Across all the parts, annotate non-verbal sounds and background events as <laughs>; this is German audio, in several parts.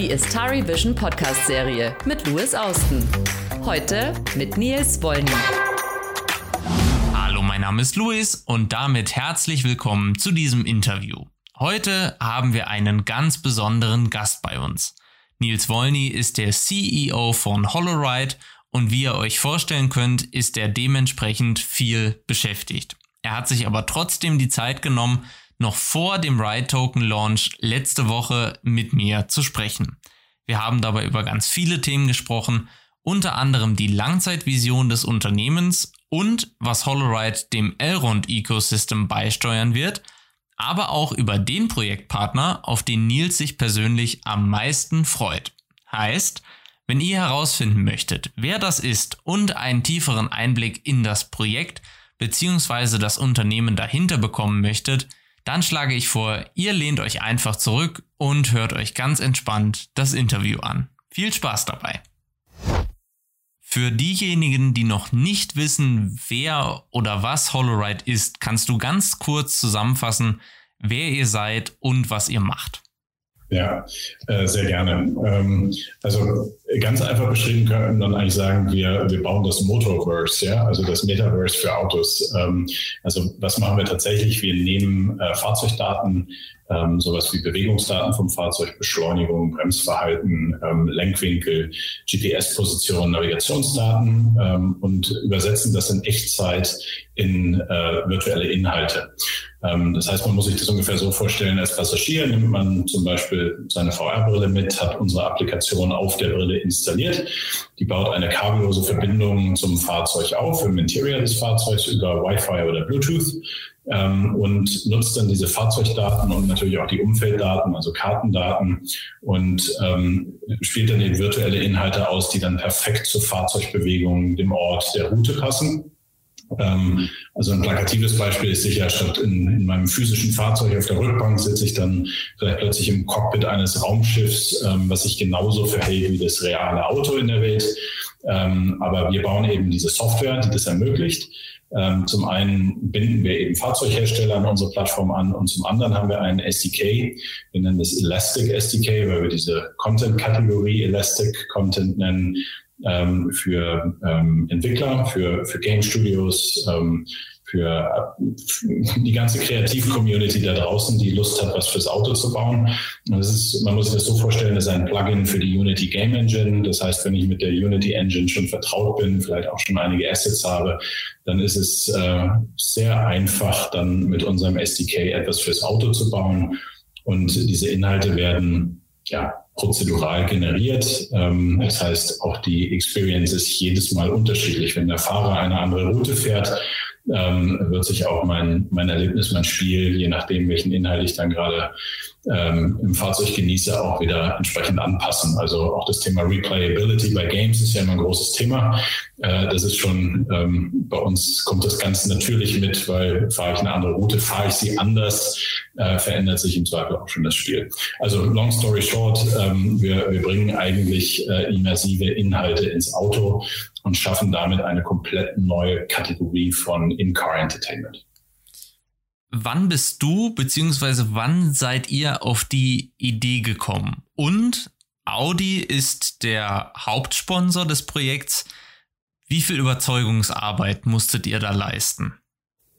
die Istari Vision Podcast Serie mit Louis Austin. Heute mit Nils Wollny. Hallo, mein Name ist Louis und damit herzlich willkommen zu diesem Interview. Heute haben wir einen ganz besonderen Gast bei uns. Nils Wollny ist der CEO von HoloRide und wie ihr euch vorstellen könnt, ist er dementsprechend viel beschäftigt. Er hat sich aber trotzdem die Zeit genommen, noch vor dem Ride Token Launch letzte Woche mit mir zu sprechen. Wir haben dabei über ganz viele Themen gesprochen, unter anderem die Langzeitvision des Unternehmens und was HoloRide dem Elrond Ecosystem beisteuern wird, aber auch über den Projektpartner, auf den Nils sich persönlich am meisten freut. Heißt, wenn ihr herausfinden möchtet, wer das ist und einen tieferen Einblick in das Projekt bzw. das Unternehmen dahinter bekommen möchtet, dann schlage ich vor, ihr lehnt euch einfach zurück und hört euch ganz entspannt das Interview an. Viel Spaß dabei! Für diejenigen, die noch nicht wissen, wer oder was HoloRide ist, kannst du ganz kurz zusammenfassen, wer ihr seid und was ihr macht. Ja, äh, sehr gerne. Ähm, also ganz einfach beschrieben können wir dann eigentlich sagen, wir, wir bauen das Motorverse, ja, also das Metaverse für Autos. Ähm, also was machen wir tatsächlich? Wir nehmen äh, Fahrzeugdaten, ähm, sowas wie Bewegungsdaten vom Fahrzeug, Beschleunigung, Bremsverhalten, ähm, Lenkwinkel, GPS-Position, Navigationsdaten ähm, und übersetzen das in Echtzeit in äh, virtuelle Inhalte. Ähm, das heißt, man muss sich das ungefähr so vorstellen, als Passagier nimmt man zum Beispiel seine VR-Brille mit, hat unsere Applikation auf der Brille installiert. Die baut eine kabellose Verbindung zum Fahrzeug auf, im Interior des Fahrzeugs über Wi-Fi oder Bluetooth ähm, und nutzt dann diese Fahrzeugdaten und natürlich auch die Umfelddaten, also Kartendaten und ähm, spielt dann eben virtuelle Inhalte aus, die dann perfekt zur Fahrzeugbewegung, dem Ort, der Route passen. Ähm, also ein plakatives Beispiel ist sicher, statt in, in, meinem physischen Fahrzeug auf der Rückbank sitze ich dann vielleicht plötzlich im Cockpit eines Raumschiffs, ähm, was sich genauso verhält wie das reale Auto in der Welt. Ähm, aber wir bauen eben diese Software, die das ermöglicht. Zum einen binden wir eben Fahrzeughersteller an unsere Plattform an und zum anderen haben wir einen SDK. Wir nennen das Elastic SDK, weil wir diese Content-Kategorie Elastic Content nennen, ähm, für ähm, Entwickler, für, für Game Studios, ähm, für die ganze Kreativ-Community da draußen, die Lust hat, was fürs Auto zu bauen. das ist, man muss sich das so vorstellen, das ist ein Plugin für die Unity Game Engine. Das heißt, wenn ich mit der Unity Engine schon vertraut bin, vielleicht auch schon einige Assets habe, dann ist es äh, sehr einfach, dann mit unserem SDK etwas fürs Auto zu bauen. Und diese Inhalte werden ja, prozedural generiert. Ähm, das heißt, auch die Experience ist jedes Mal unterschiedlich. Wenn der Fahrer eine andere Route fährt, ähm, wird sich auch mein, mein Erlebnis, mein Spiel, je nachdem, welchen Inhalt ich dann gerade ähm, im Fahrzeug genieße, auch wieder entsprechend anpassen. Also auch das Thema Replayability bei Games ist ja immer ein großes Thema. Äh, das ist schon, ähm, bei uns kommt das ganz natürlich mit, weil fahre ich eine andere Route, fahre ich sie anders, äh, verändert sich im Zweifel auch schon das Spiel. Also long story short, ähm, wir, wir bringen eigentlich äh, immersive Inhalte ins Auto und schaffen damit eine komplett neue Kategorie von In-Car Entertainment. Wann bist du bzw. wann seid ihr auf die Idee gekommen? Und Audi ist der Hauptsponsor des Projekts. Wie viel Überzeugungsarbeit musstet ihr da leisten?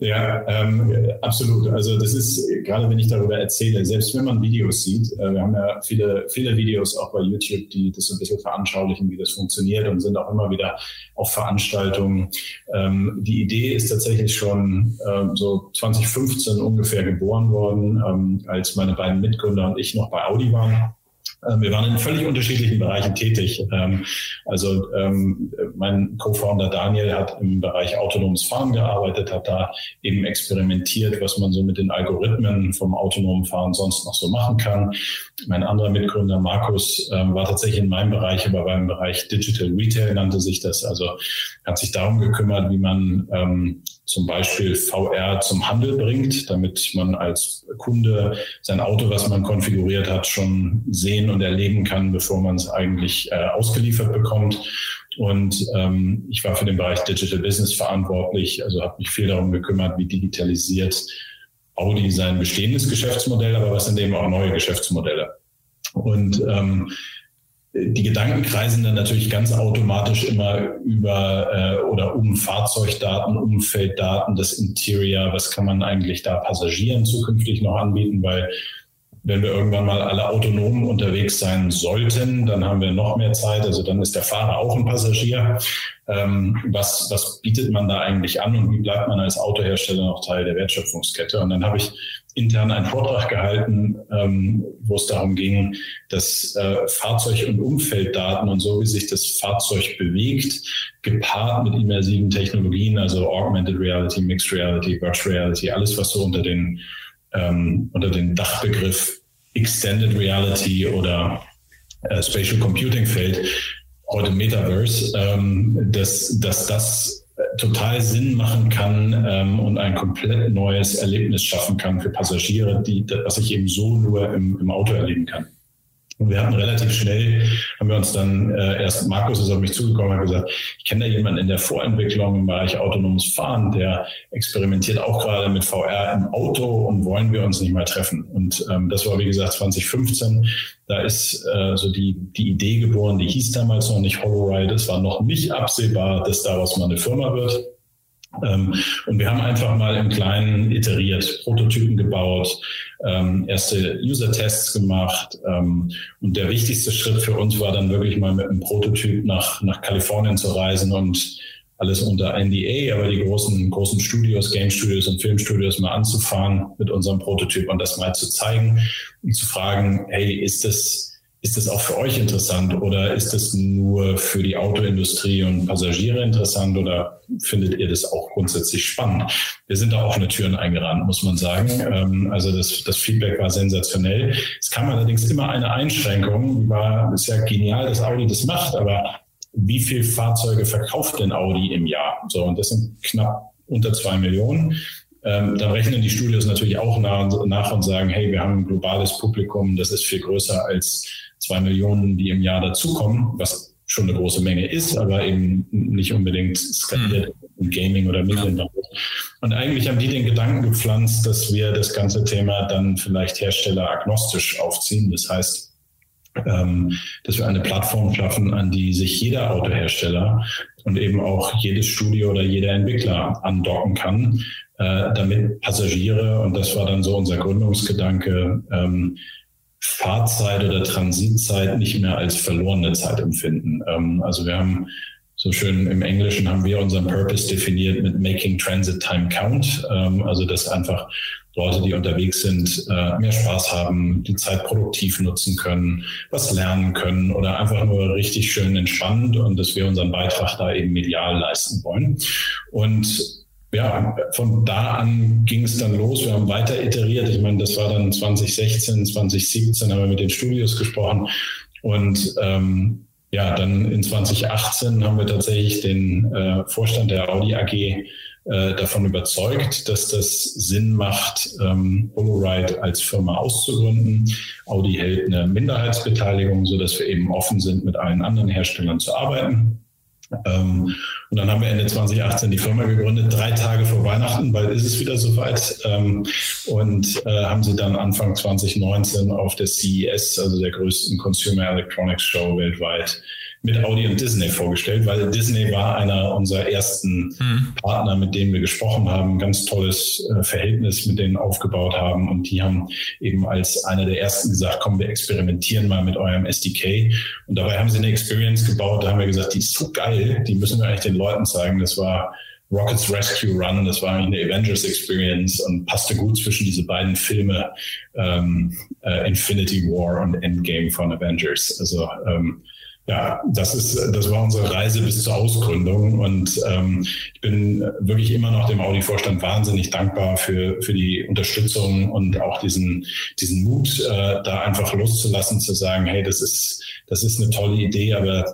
Ja, ähm, absolut. Also das ist, gerade wenn ich darüber erzähle, selbst wenn man Videos sieht, äh, wir haben ja viele, viele Videos auch bei YouTube, die das so ein bisschen veranschaulichen, wie das funktioniert und sind auch immer wieder auf Veranstaltungen. Ähm, die Idee ist tatsächlich schon ähm, so 2015 ungefähr geboren worden, ähm, als meine beiden Mitgründer und ich noch bei Audi waren. Ähm, wir waren in völlig unterschiedlichen Bereichen tätig. Ähm, also ähm, mein Co-Founder Daniel hat im Bereich autonomes Fahren gearbeitet, hat da eben experimentiert, was man so mit den Algorithmen vom autonomen Fahren sonst noch so machen kann. Mein anderer Mitgründer Markus war tatsächlich in meinem Bereich, aber beim Bereich Digital Retail nannte sich das. Also hat sich darum gekümmert, wie man zum Beispiel VR zum Handel bringt, damit man als Kunde sein Auto, was man konfiguriert hat, schon sehen und erleben kann, bevor man es eigentlich äh, ausgeliefert bekommt. Und ähm, ich war für den Bereich Digital Business verantwortlich, also habe mich viel darum gekümmert, wie digitalisiert Audi sein bestehendes Geschäftsmodell, aber was sind eben auch neue Geschäftsmodelle. Und ähm, die Gedanken kreisen dann natürlich ganz automatisch immer über äh, oder um Fahrzeugdaten, Umfelddaten, das Interior, was kann man eigentlich da Passagieren zukünftig noch anbieten, weil wenn wir irgendwann mal alle autonom unterwegs sein sollten, dann haben wir noch mehr Zeit. Also dann ist der Fahrer auch ein Passagier. Ähm, was, was bietet man da eigentlich an und wie bleibt man als Autohersteller noch Teil der Wertschöpfungskette? Und dann habe ich intern einen Vortrag gehalten, ähm, wo es darum ging, dass äh, Fahrzeug- und Umfelddaten und so, wie sich das Fahrzeug bewegt, gepaart mit immersiven Technologien, also Augmented Reality, Mixed Reality, Virtual Reality, alles, was so unter den, ähm, unter den Dachbegriff Extended Reality oder äh, Spatial Computing fällt, heute Metaverse, ähm, dass, dass das total Sinn machen kann ähm, und ein komplett neues Erlebnis schaffen kann für Passagiere, die, was ich eben so nur im, im Auto erleben kann. Und wir hatten relativ schnell, haben wir uns dann äh, erst, Markus ist auf mich zugekommen und hat gesagt, ich kenne da jemanden in der Vorentwicklung im Bereich autonomes Fahren, der experimentiert auch gerade mit VR im Auto und wollen wir uns nicht mal treffen. Und ähm, das war, wie gesagt, 2015. Da ist äh, so die, die Idee geboren, die hieß damals noch nicht HoloRide. Es war noch nicht absehbar, dass daraus mal eine Firma wird. Ähm, und wir haben einfach mal im Kleinen iteriert, Prototypen gebaut, ähm, erste User-Tests gemacht. Ähm, und der wichtigste Schritt für uns war dann wirklich mal mit einem Prototyp nach, nach Kalifornien zu reisen und alles unter NDA, aber die großen, großen Studios, Game Studios und Filmstudios mal anzufahren mit unserem Prototyp und das mal zu zeigen und zu fragen, hey, ist das, ist das auch für euch interessant oder ist das nur für die Autoindustrie und Passagiere interessant oder findet ihr das auch grundsätzlich spannend? Wir sind da offene Türen eingerannt, muss man sagen. Ähm, also das, das Feedback war sensationell. Es kam allerdings immer eine Einschränkung, war, ist ja genial, dass Audi das macht, aber wie viel Fahrzeuge verkauft denn Audi im Jahr? So, und das sind knapp unter zwei Millionen. Ähm, dann rechnen die Studios natürlich auch nach, nach und sagen, hey, wir haben ein globales Publikum, das ist viel größer als zwei Millionen, die im Jahr dazukommen, was schon eine große Menge ist, aber eben nicht unbedingt skaliert mhm. im Gaming oder Medienbereich. Und eigentlich haben die den Gedanken gepflanzt, dass wir das ganze Thema dann vielleicht herstelleragnostisch aufziehen. Das heißt, ähm, dass wir eine Plattform schaffen, an die sich jeder Autohersteller und eben auch jedes Studio oder jeder Entwickler andocken kann, äh, damit Passagiere, und das war dann so unser Gründungsgedanke, ähm, Fahrzeit oder Transitzeit nicht mehr als verlorene Zeit empfinden. Ähm, also wir haben so schön im Englischen haben wir unseren Purpose definiert mit Making Transit Time Count. Ähm, also dass einfach Leute, die unterwegs sind, äh, mehr Spaß haben, die Zeit produktiv nutzen können, was lernen können oder einfach nur richtig schön entspannt und dass wir unseren Beitrag da eben medial leisten wollen. Und ja, von da an ging es dann los. Wir haben weiter iteriert. Ich meine, das war dann 2016, 2017 haben wir mit den Studios gesprochen. Und ähm, ja, dann in 2018 haben wir tatsächlich den äh, Vorstand der Audi AG äh, davon überzeugt, dass das Sinn macht, ähm, HoloRide als Firma auszugründen. Audi hält eine Minderheitsbeteiligung, sodass wir eben offen sind, mit allen anderen Herstellern zu arbeiten. Ähm, und dann haben wir Ende 2018 die Firma gegründet, drei Tage vor Weihnachten, bald ist es wieder soweit. Ähm, und äh, haben sie dann Anfang 2019 auf der CES, also der größten Consumer Electronics Show weltweit, mit Audi und Disney vorgestellt, weil Disney war einer unserer ersten mhm. Partner, mit denen wir gesprochen haben, ganz tolles äh, Verhältnis mit denen aufgebaut haben und die haben eben als einer der ersten gesagt, komm, wir experimentieren mal mit eurem SDK und dabei haben sie eine Experience gebaut, da haben wir gesagt, die ist so geil, die müssen wir eigentlich den Leuten zeigen, das war Rockets Rescue Run, das war eigentlich eine Avengers Experience und passte gut zwischen diese beiden Filme ähm, äh, Infinity War und Endgame von Avengers. Also ähm, ja, das ist, das war unsere Reise bis zur Ausgründung und ähm, ich bin wirklich immer noch dem Audi-Vorstand wahnsinnig dankbar für, für die Unterstützung und auch diesen, diesen Mut, äh, da einfach loszulassen, zu sagen, hey, das ist, das ist eine tolle Idee, aber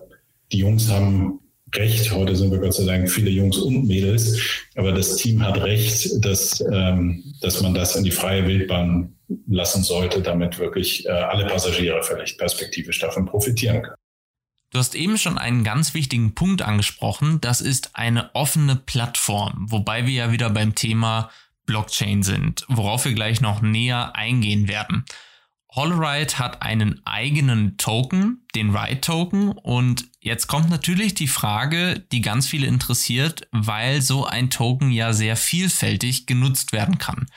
die Jungs haben recht. Heute sind wir Gott sei Dank viele Jungs und Mädels, aber das Team hat recht, dass, ähm, dass man das in die freie Wildbahn lassen sollte, damit wirklich äh, alle Passagiere vielleicht perspektivisch davon profitieren können. Du hast eben schon einen ganz wichtigen Punkt angesprochen, das ist eine offene Plattform, wobei wir ja wieder beim Thema Blockchain sind, worauf wir gleich noch näher eingehen werden. Holoride hat einen eigenen Token, den Ride-Token. Und jetzt kommt natürlich die Frage, die ganz viele interessiert, weil so ein Token ja sehr vielfältig genutzt werden kann.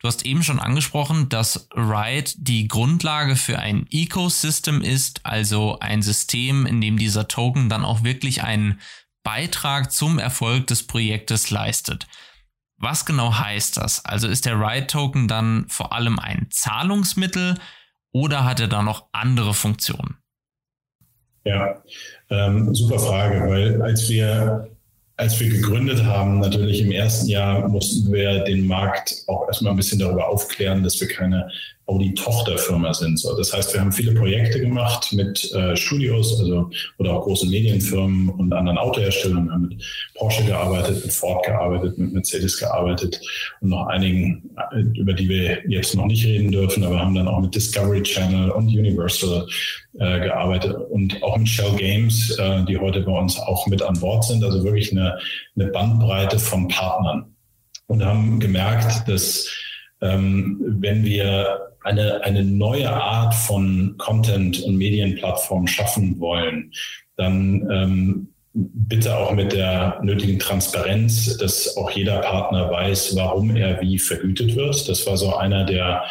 Du hast eben schon angesprochen, dass Ride die Grundlage für ein Ecosystem ist, also ein System, in dem dieser Token dann auch wirklich einen Beitrag zum Erfolg des Projektes leistet. Was genau heißt das? Also ist der Ride-Token dann vor allem ein Zahlungsmittel oder hat er da noch andere Funktionen? Ja, ähm, super Frage, weil als wir als wir gegründet haben, natürlich im ersten Jahr mussten wir den Markt auch erstmal ein bisschen darüber aufklären, dass wir keine Audi-Tochterfirma sind. So, das heißt, wir haben viele Projekte gemacht mit äh, Studios, also oder auch großen Medienfirmen und anderen Autoherstellern. Wir haben mit Porsche gearbeitet, mit Ford gearbeitet, mit Mercedes gearbeitet und noch einigen, äh, über die wir jetzt noch nicht reden dürfen, aber haben dann auch mit Discovery Channel und Universal äh, gearbeitet und auch mit Shell Games, äh, die heute bei uns auch mit an Bord sind. Also wirklich eine, eine Bandbreite von Partnern und haben gemerkt, dass ähm, wenn wir eine, eine neue Art von Content- und Medienplattform schaffen wollen, dann ähm, bitte auch mit der nötigen Transparenz, dass auch jeder Partner weiß, warum er wie vergütet wird. Das war so einer der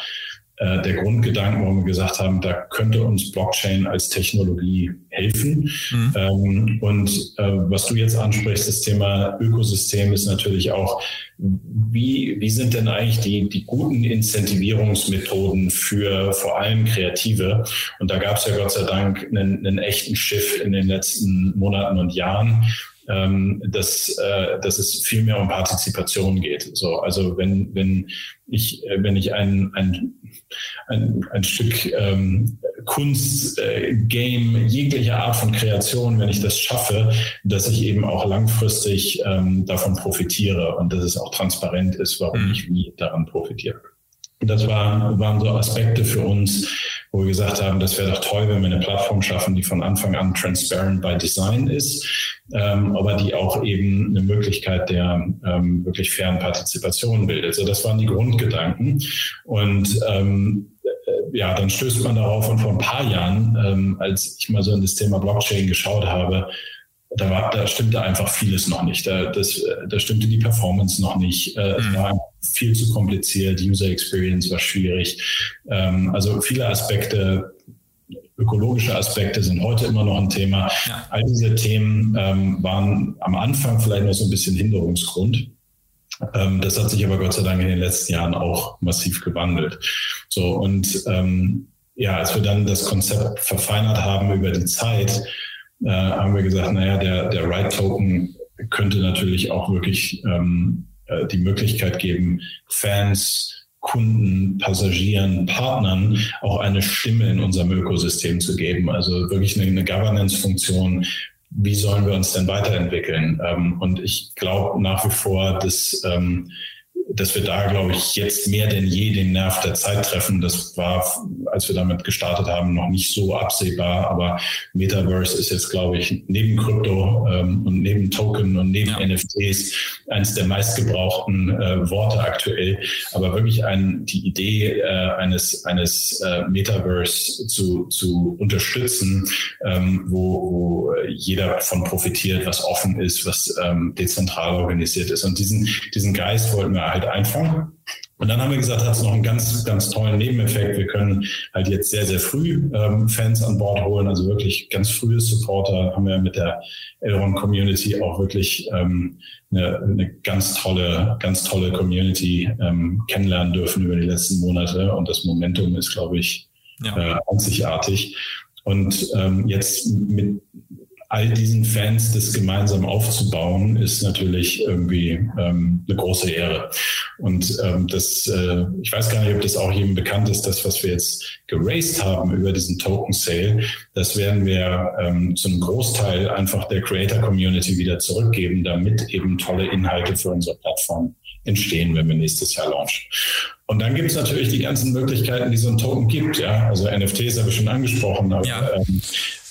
äh, der Grundgedanken, warum wir gesagt haben, da könnte uns Blockchain als Technologie helfen. Mhm. Ähm, und äh, was du jetzt ansprichst, das Thema Ökosystem ist natürlich auch, wie, wie sind denn eigentlich die, die guten Incentivierungsmethoden für vor allem Kreative? Und da gab es ja Gott sei Dank einen, einen echten Schiff in den letzten Monaten und Jahren ähm, dass, äh, dass es viel mehr um Partizipation geht. So, also wenn, wenn ich, äh, wenn ich ein, ein, ein, ein Stück ähm, Kunst, äh, Game, jeglicher Art von Kreation, wenn ich das schaffe, dass ich eben auch langfristig ähm, davon profitiere und dass es auch transparent ist, warum mhm. ich wie daran profitiere. Das waren, waren so Aspekte für uns, wo wir gesagt haben, das wäre doch toll, wenn wir eine Plattform schaffen, die von Anfang an transparent by Design ist, ähm, aber die auch eben eine Möglichkeit der ähm, wirklich fairen Partizipation bildet. So, das waren die Grundgedanken. Und ähm, äh, ja, dann stößt man darauf und vor ein paar Jahren, ähm, als ich mal so in das Thema Blockchain geschaut habe, da, war, da stimmte einfach vieles noch nicht. Da, das, da stimmte die Performance noch nicht. Äh, es mhm. war viel zu kompliziert, User Experience war schwierig. Ähm, also viele Aspekte, ökologische Aspekte sind heute immer noch ein Thema. Ja. All diese Themen ähm, waren am Anfang vielleicht noch so ein bisschen Hinderungsgrund. Ähm, das hat sich aber Gott sei Dank in den letzten Jahren auch massiv gewandelt. So und ja, als wir dann das Konzept verfeinert haben über die Zeit, äh, haben wir gesagt, naja, der, der Right-Token könnte natürlich auch wirklich ähm, äh, die Möglichkeit geben, Fans, Kunden, Passagieren, Partnern auch eine Stimme in unserem Ökosystem zu geben. Also wirklich eine, eine Governance-Funktion. Wie sollen wir uns denn weiterentwickeln? Ähm, und ich glaube nach wie vor, dass ähm, dass wir da, glaube ich, jetzt mehr denn je den Nerv der Zeit treffen. Das war, als wir damit gestartet haben, noch nicht so absehbar. Aber Metaverse ist jetzt, glaube ich, neben Krypto ähm, und neben Token und neben ja. NFTs eines der meistgebrauchten äh, Worte aktuell. Aber wirklich ein, die Idee äh, eines, eines äh, Metaverse zu, zu unterstützen, ähm, wo, wo jeder davon profitiert, was offen ist, was ähm, dezentral organisiert ist. Und diesen, diesen Geist wollten wir halt einfangen. Und dann haben wir gesagt, hat es noch einen ganz, ganz tollen Nebeneffekt. Wir können halt jetzt sehr, sehr früh ähm, Fans an Bord holen, also wirklich ganz frühe Supporter. Haben wir mit der Elrond Community auch wirklich ähm, eine, eine ganz tolle, ganz tolle Community ähm, kennenlernen dürfen über die letzten Monate. Und das Momentum ist, glaube ich, ja. äh, einzigartig. Und ähm, jetzt mit all diesen Fans das gemeinsam aufzubauen, ist natürlich irgendwie ähm, eine große Ehre. Und ähm, das, äh, ich weiß gar nicht, ob das auch jedem bekannt ist, das, was wir jetzt geraced haben über diesen Token Sale, das werden wir ähm, zu einem Großteil einfach der Creator Community wieder zurückgeben, damit eben tolle Inhalte für unsere Plattform entstehen, wenn wir nächstes Jahr launchen. und dann gibt es natürlich die ganzen Möglichkeiten, die so ein Token gibt. Ja, also NFTs habe ich schon angesprochen, aber ja. ähm,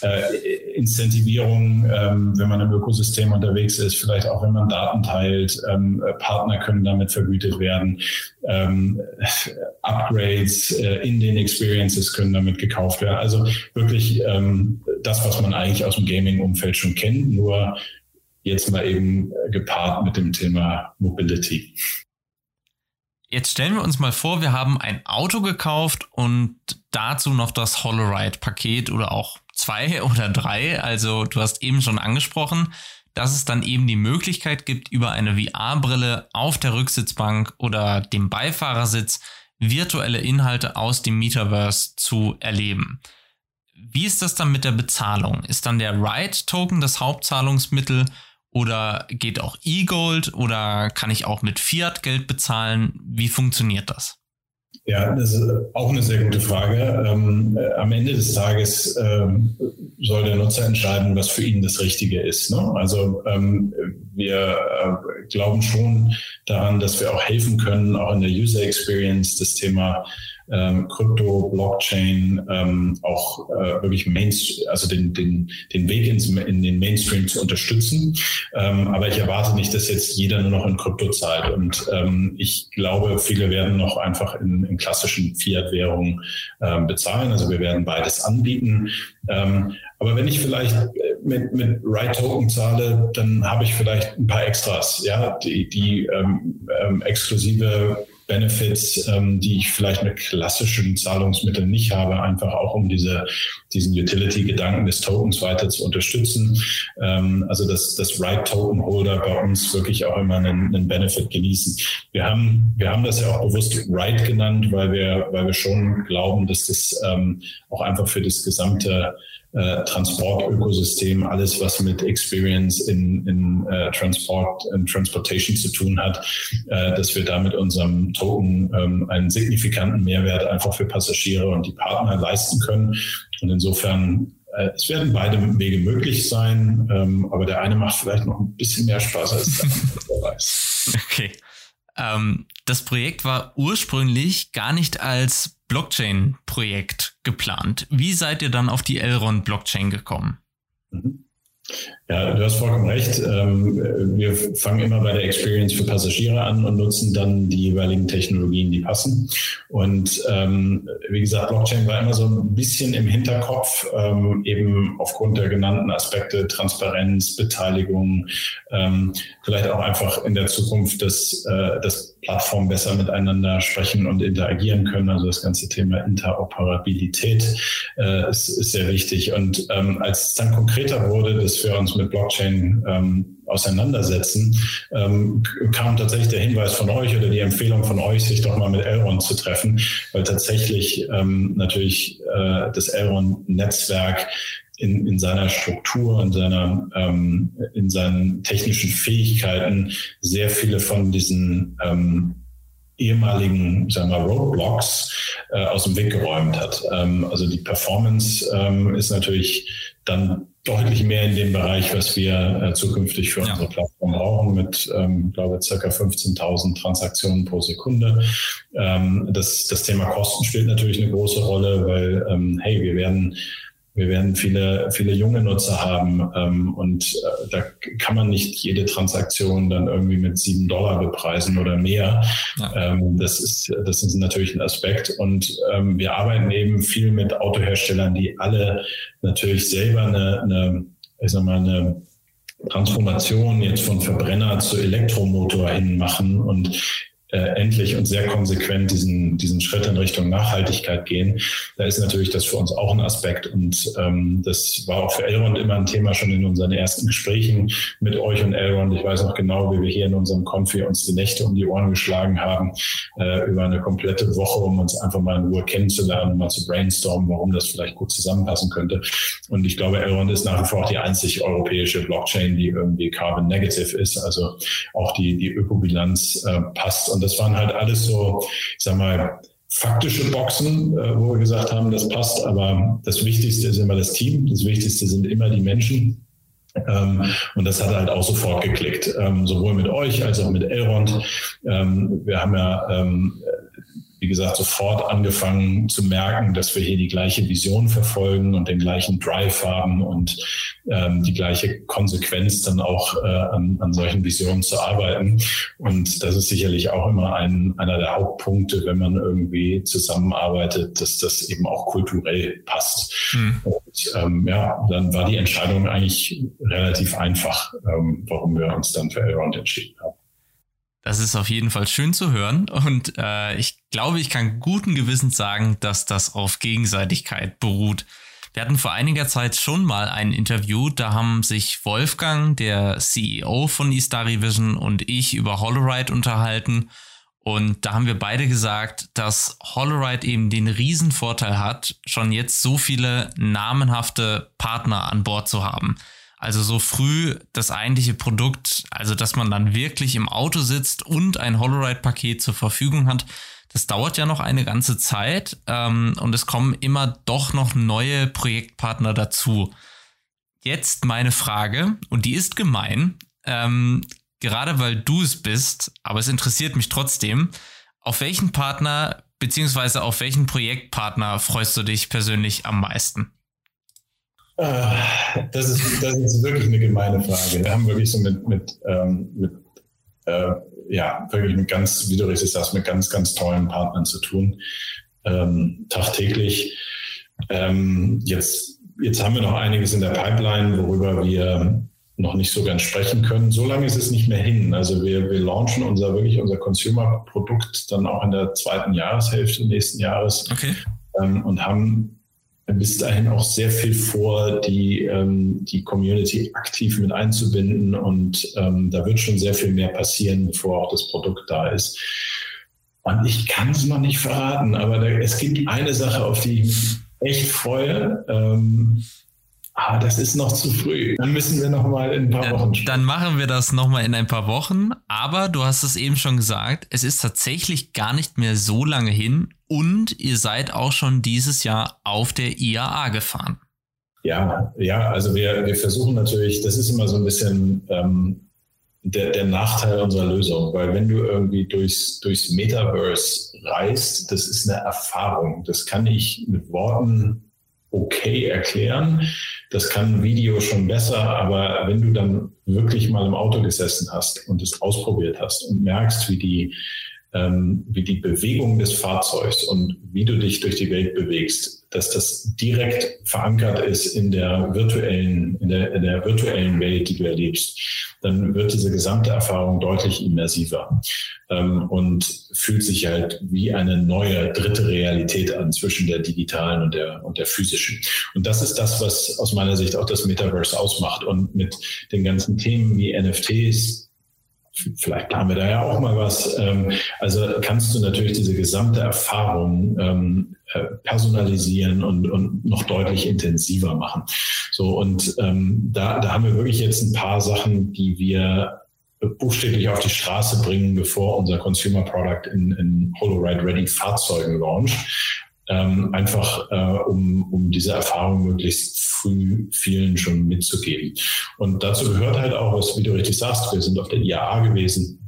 äh, Incentivierung, ähm, wenn man im Ökosystem unterwegs ist, vielleicht auch wenn man Daten teilt, ähm, Partner können damit vergütet werden, ähm, Upgrades äh, in den Experiences können damit gekauft werden. Also wirklich ähm, das, was man eigentlich aus dem Gaming-Umfeld schon kennt, nur jetzt mal eben gepaart mit dem Thema Mobility. Jetzt stellen wir uns mal vor, wir haben ein Auto gekauft und dazu noch das Holoride-Paket oder auch zwei <laughs> oder drei. Also du hast eben schon angesprochen, dass es dann eben die Möglichkeit gibt, über eine VR-Brille auf der Rücksitzbank oder dem Beifahrersitz virtuelle Inhalte aus dem Metaverse zu erleben. Wie ist das dann mit der Bezahlung? Ist dann der Ride-Token das Hauptzahlungsmittel oder geht auch E-Gold oder kann ich auch mit Fiat-Geld bezahlen? Wie funktioniert das? Ja, das ist auch eine sehr gute Frage. Ähm, äh, am Ende des Tages ähm, soll der Nutzer entscheiden, was für ihn das Richtige ist. Ne? Also ähm, wir äh, glauben schon daran, dass wir auch helfen können, auch in der User Experience das Thema ähm, Krypto, Blockchain ähm, auch äh, wirklich Mainstream, also den, den, den Weg ins, in den Mainstream zu unterstützen. Ähm, aber ich erwarte nicht, dass jetzt jeder nur noch in Krypto zahlt. Und ähm, ich glaube, viele werden noch einfach in, in klassischen Fiat-Währungen ähm, bezahlen. Also wir werden beides anbieten. Ähm, aber wenn ich vielleicht mit, mit Right Token zahle, dann habe ich vielleicht ein paar Extras, ja, die, die ähm, ähm, exklusive Benefits, ähm, die ich vielleicht mit klassischen Zahlungsmitteln nicht habe, einfach auch um diese, diesen Utility-Gedanken des Tokens weiter zu unterstützen. Ähm, also dass das Right Token Holder bei uns wirklich auch immer einen, einen Benefit genießen. Wir haben, wir haben das ja auch bewusst Right genannt, weil wir, weil wir schon glauben, dass das ähm, auch einfach für das gesamte äh, Transportökosystem, alles was mit Experience in, in äh, Transport in Transportation zu tun hat, äh, dass wir da mit unserem Token ähm, einen signifikanten Mehrwert einfach für Passagiere und die Partner leisten können. Und insofern äh, es werden beide Wege möglich sein, ähm, aber der eine macht vielleicht noch ein bisschen mehr Spaß als der andere. <laughs> Okay. Ähm, das Projekt war ursprünglich gar nicht als Blockchain-Projekt geplant. Wie seid ihr dann auf die Elrond-Blockchain gekommen? Mhm. Ja, du hast vollkommen recht. Ähm, wir fangen immer bei der Experience für Passagiere an und nutzen dann die jeweiligen Technologien, die passen. Und ähm, wie gesagt, Blockchain war immer so ein bisschen im Hinterkopf, ähm, eben aufgrund der genannten Aspekte Transparenz, Beteiligung, vielleicht auch einfach in der Zukunft, dass, äh, dass Plattformen besser miteinander sprechen und interagieren können. Also das ganze Thema Interoperabilität äh, ist, sehr wichtig. Und als es dann konkreter wurde, dass wir uns mit Blockchain ähm, auseinandersetzen, ähm, kam tatsächlich der Hinweis von euch oder die Empfehlung von euch, sich doch mal mit Elrond zu treffen, weil tatsächlich ähm, natürlich äh, das Elrond-Netzwerk in, in seiner Struktur, in seiner, ähm, in seinen technischen Fähigkeiten sehr viele von diesen ähm, ehemaligen sagen wir, Roadblocks äh, aus dem Weg geräumt hat. Ähm, also die Performance ähm, ist natürlich dann deutlich mehr in dem Bereich, was wir äh, zukünftig für ja. unsere Plattform brauchen, mit, ähm, glaube circa 15.000 Transaktionen pro Sekunde. Ähm, das, das Thema Kosten spielt natürlich eine große Rolle, weil, ähm, hey, wir werden wir werden viele, viele junge Nutzer haben ähm, und äh, da kann man nicht jede Transaktion dann irgendwie mit sieben Dollar bepreisen oder mehr. Ja. Ähm, das, ist, das ist natürlich ein Aspekt. Und ähm, wir arbeiten eben viel mit Autoherstellern, die alle natürlich selber eine, eine ich sag mal, eine Transformation jetzt von Verbrenner zu Elektromotor hin machen und äh, endlich und sehr konsequent diesen, diesen Schritt in Richtung Nachhaltigkeit gehen, da ist natürlich das für uns auch ein Aspekt. Und ähm, das war auch für Elrond immer ein Thema schon in unseren ersten Gesprächen mit euch und Elrond. Ich weiß noch genau, wie wir hier in unserem Konfi uns die Nächte um die Ohren geschlagen haben, äh, über eine komplette Woche, um uns einfach mal in Ruhe kennenzulernen, mal zu brainstormen, warum das vielleicht gut zusammenpassen könnte. Und ich glaube, Elrond ist nach wie vor auch die einzig europäische Blockchain, die irgendwie carbon negative ist. Also auch die, die Ökobilanz äh, passt und das waren halt alles so, ich sag mal, faktische Boxen, äh, wo wir gesagt haben, das passt. Aber das Wichtigste ist immer das Team. Das Wichtigste sind immer die Menschen. Ähm, und das hat halt auch sofort geklickt, ähm, sowohl mit euch als auch mit Elrond. Ähm, wir haben ja wie gesagt, sofort angefangen zu merken, dass wir hier die gleiche Vision verfolgen und den gleichen Drive haben und ähm, die gleiche Konsequenz dann auch äh, an, an solchen Visionen zu arbeiten. Und das ist sicherlich auch immer ein, einer der Hauptpunkte, wenn man irgendwie zusammenarbeitet, dass das eben auch kulturell passt. Mhm. Und ähm, ja, dann war die Entscheidung eigentlich relativ einfach, ähm, warum wir uns dann für Elrond entschieden haben. Das ist auf jeden Fall schön zu hören und äh, ich glaube, ich kann guten Gewissens sagen, dass das auf Gegenseitigkeit beruht. Wir hatten vor einiger Zeit schon mal ein Interview, da haben sich Wolfgang, der CEO von Istari Vision und ich über Holoride unterhalten und da haben wir beide gesagt, dass Holoride eben den Riesenvorteil hat, schon jetzt so viele namenhafte Partner an Bord zu haben. Also so früh das eigentliche Produkt, also dass man dann wirklich im Auto sitzt und ein Holoride-Paket zur Verfügung hat, das dauert ja noch eine ganze Zeit ähm, und es kommen immer doch noch neue Projektpartner dazu. Jetzt meine Frage, und die ist gemein, ähm, gerade weil du es bist, aber es interessiert mich trotzdem, auf welchen Partner beziehungsweise auf welchen Projektpartner freust du dich persönlich am meisten? Das ist, das ist wirklich eine gemeine Frage. Wir haben wirklich so mit, mit, ähm, mit äh, ja, wirklich mit ganz, wie du richtig sagst, mit ganz, ganz tollen Partnern zu tun, ähm, tagtäglich. Ähm, jetzt, jetzt haben wir noch einiges in der Pipeline, worüber wir noch nicht so ganz sprechen können. So lange ist es nicht mehr hin. Also wir, wir launchen unser wirklich unser Consumer-Produkt dann auch in der zweiten Jahreshälfte nächsten Jahres okay. ähm, und haben bis dahin auch sehr viel vor, die, ähm, die Community aktiv mit einzubinden. Und ähm, da wird schon sehr viel mehr passieren, bevor auch das Produkt da ist. Und ich kann es noch nicht verraten, aber da, es gibt eine Sache, auf die ich mich echt freue. Ähm, aber das ist noch zu früh. Dann müssen wir noch mal in ein paar Wochen sprechen. Dann machen wir das noch mal in ein paar Wochen. Aber du hast es eben schon gesagt, es ist tatsächlich gar nicht mehr so lange hin und ihr seid auch schon dieses Jahr auf der IAA gefahren. Ja, ja, also wir, wir versuchen natürlich, das ist immer so ein bisschen ähm, der, der Nachteil unserer Lösung, weil wenn du irgendwie durchs, durchs Metaverse reist, das ist eine Erfahrung. Das kann ich mit Worten okay erklären. Das kann ein Video schon besser, aber wenn du dann wirklich mal im Auto gesessen hast und es ausprobiert hast und merkst, wie die, ähm, wie die Bewegung des Fahrzeugs und wie du dich durch die Welt bewegst, dass das direkt verankert ist in der virtuellen, in der, in der virtuellen Welt, die du erlebst, dann wird diese gesamte Erfahrung deutlich immersiver ähm, und fühlt sich halt wie eine neue dritte Realität an zwischen der digitalen und der, und der physischen. Und das ist das, was aus meiner Sicht auch das Metaverse ausmacht. Und mit den ganzen Themen wie NFTs, vielleicht planen wir da ja auch mal was. Ähm, also kannst du natürlich diese gesamte Erfahrung ähm, äh, personalisieren und, und noch deutlich intensiver machen. So und ähm, da, da haben wir wirklich jetzt ein paar Sachen, die wir buchstäblich auf die Straße bringen, bevor unser Consumer Product in, in HoloRide Ready Fahrzeugen launcht. Ähm, einfach äh, um, um diese Erfahrung möglichst früh vielen schon mitzugeben. Und dazu gehört halt auch, was, wie du richtig sagst, wir sind auf der IAA gewesen.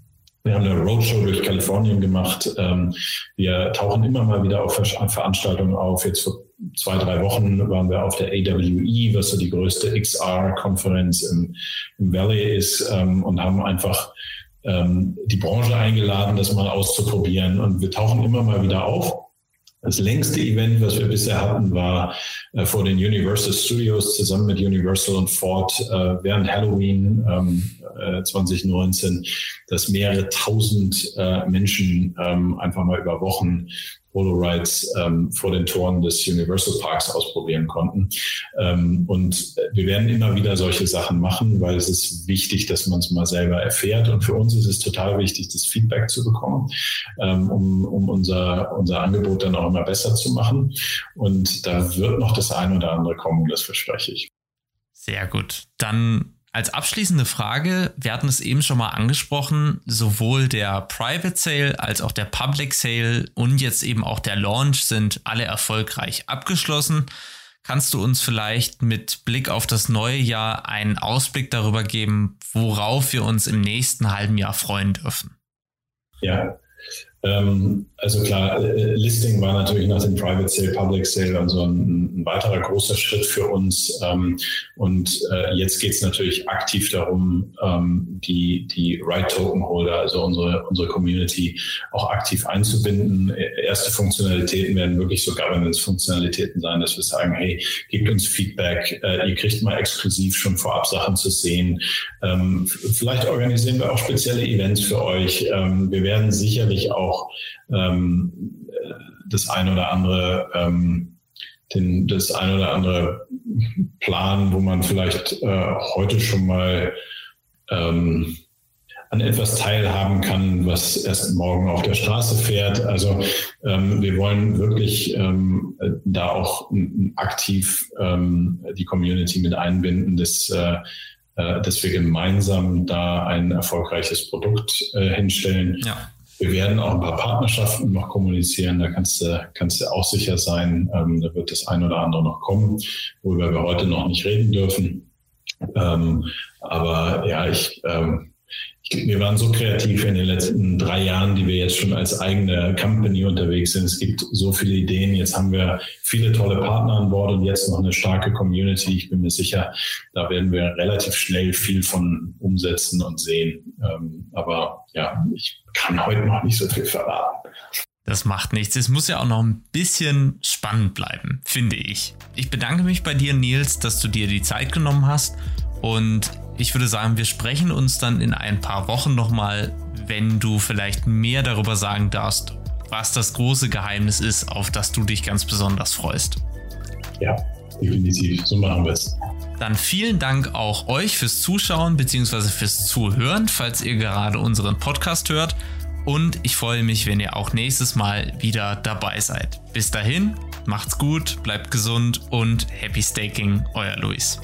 Wir haben eine Roadshow durch Kalifornien gemacht. Ähm, wir tauchen immer mal wieder auf Veranstaltungen auf. Jetzt vor zwei, drei Wochen waren wir auf der AWE, was so die größte XR-Konferenz im, Valley ist, ähm, und haben einfach ähm, die Branche eingeladen, das mal auszuprobieren. Und wir tauchen immer mal wieder auf. Das längste Event, was wir bisher hatten, war äh, vor den Universal Studios zusammen mit Universal und Ford äh, während Halloween ähm, äh, 2019, dass mehrere tausend äh, Menschen ähm, einfach mal über Wochen Holorides ähm, vor den Toren des Universal Parks ausprobieren konnten. Ähm, und wir werden immer wieder solche Sachen machen, weil es ist wichtig, dass man es mal selber erfährt. Und für uns ist es total wichtig, das Feedback zu bekommen, ähm, um, um unser, unser Angebot dann auch immer besser zu machen. Und da wird noch das eine oder andere kommen, das verspreche ich. Sehr gut. Dann als abschließende Frage, wir hatten es eben schon mal angesprochen, sowohl der Private Sale als auch der Public Sale und jetzt eben auch der Launch sind alle erfolgreich abgeschlossen. Kannst du uns vielleicht mit Blick auf das neue Jahr einen Ausblick darüber geben, worauf wir uns im nächsten halben Jahr freuen dürfen? Ja, Ähm, also klar, äh, Listing war natürlich nach dem Private Sale, Public Sale und so ein, ein weiterer großer Schritt für uns. Ähm, und äh, jetzt geht es natürlich aktiv darum, ähm, die, die Right Token Holder, also unsere, unsere Community, auch aktiv einzubinden. Erste Funktionalitäten werden wirklich so Governance-Funktionalitäten sein, dass wir sagen, hey, gebt uns Feedback, äh, ihr kriegt mal exklusiv schon vorab Sachen zu sehen. Ähm, vielleicht organisieren wir auch spezielle Events für euch. Ähm, wir werden sicherlich auch ähm, das ein oder andere, ähm, den, das ein oder andere Plan, wo man vielleicht äh, heute schon mal ähm, an etwas teilhaben kann, was erst morgen auf der Straße fährt. Also ähm, wir wollen wirklich ähm, da auch aktiv ähm, die Community mit einbinden, dass, äh, äh, dass wir gemeinsam da ein erfolgreiches Produkt äh, hinstellen. Ja. Wir werden auch ein paar Partnerschaften noch kommunizieren. Da kannst du, kannst du auch sicher sein, ähm, da wird das ein oder andere noch kommen, worüber wir heute noch nicht reden dürfen. Ähm, aber ja, ich, ähm, wir waren so kreativ in den letzten drei Jahren, die wir jetzt schon als eigene Company unterwegs sind. Es gibt so viele Ideen. Jetzt haben wir viele tolle Partner an Bord und jetzt noch eine starke Community. Ich bin mir sicher, da werden wir relativ schnell viel von umsetzen und sehen. Ähm, aber ja, ich kann heute noch nicht so viel verraten. Das macht nichts. Es muss ja auch noch ein bisschen spannend bleiben, finde ich. Ich bedanke mich bei dir, Nils, dass du dir die Zeit genommen hast und ich würde sagen, wir sprechen uns dann in ein paar Wochen nochmal, wenn du vielleicht mehr darüber sagen darfst, was das große Geheimnis ist, auf das du dich ganz besonders freust. Ja, definitiv. So machen wir es. Dann vielen Dank auch euch fürs Zuschauen bzw. fürs Zuhören, falls ihr gerade unseren Podcast hört. Und ich freue mich, wenn ihr auch nächstes Mal wieder dabei seid. Bis dahin, macht's gut, bleibt gesund und happy staking, euer Luis.